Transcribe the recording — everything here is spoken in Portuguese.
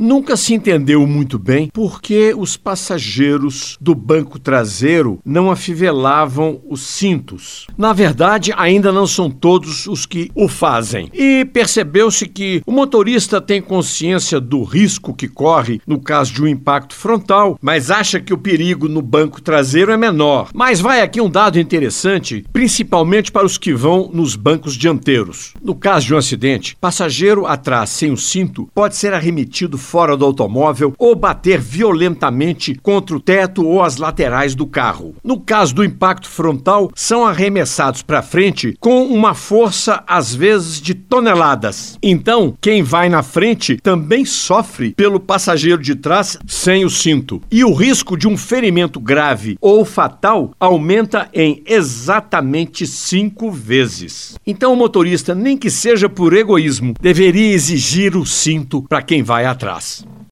Nunca se entendeu muito bem por que os passageiros do banco traseiro não afivelavam os cintos. Na verdade, ainda não são todos os que o fazem. E percebeu-se que o motorista tem consciência do risco que corre no caso de um impacto frontal, mas acha que o perigo no banco traseiro é menor. Mas vai aqui um dado interessante, principalmente para os que vão nos bancos dianteiros. No caso de um acidente, passageiro atrás sem o cinto pode ser arremetido fora do automóvel ou bater violentamente contra o teto ou as laterais do carro. No caso do impacto frontal, são arremessados para frente com uma força às vezes de toneladas. Então, quem vai na frente também sofre pelo passageiro de trás sem o cinto. E o risco de um ferimento grave ou fatal aumenta em exatamente cinco vezes. Então, o motorista, nem que seja por egoísmo, deveria exigir o cinto para quem vai atrás.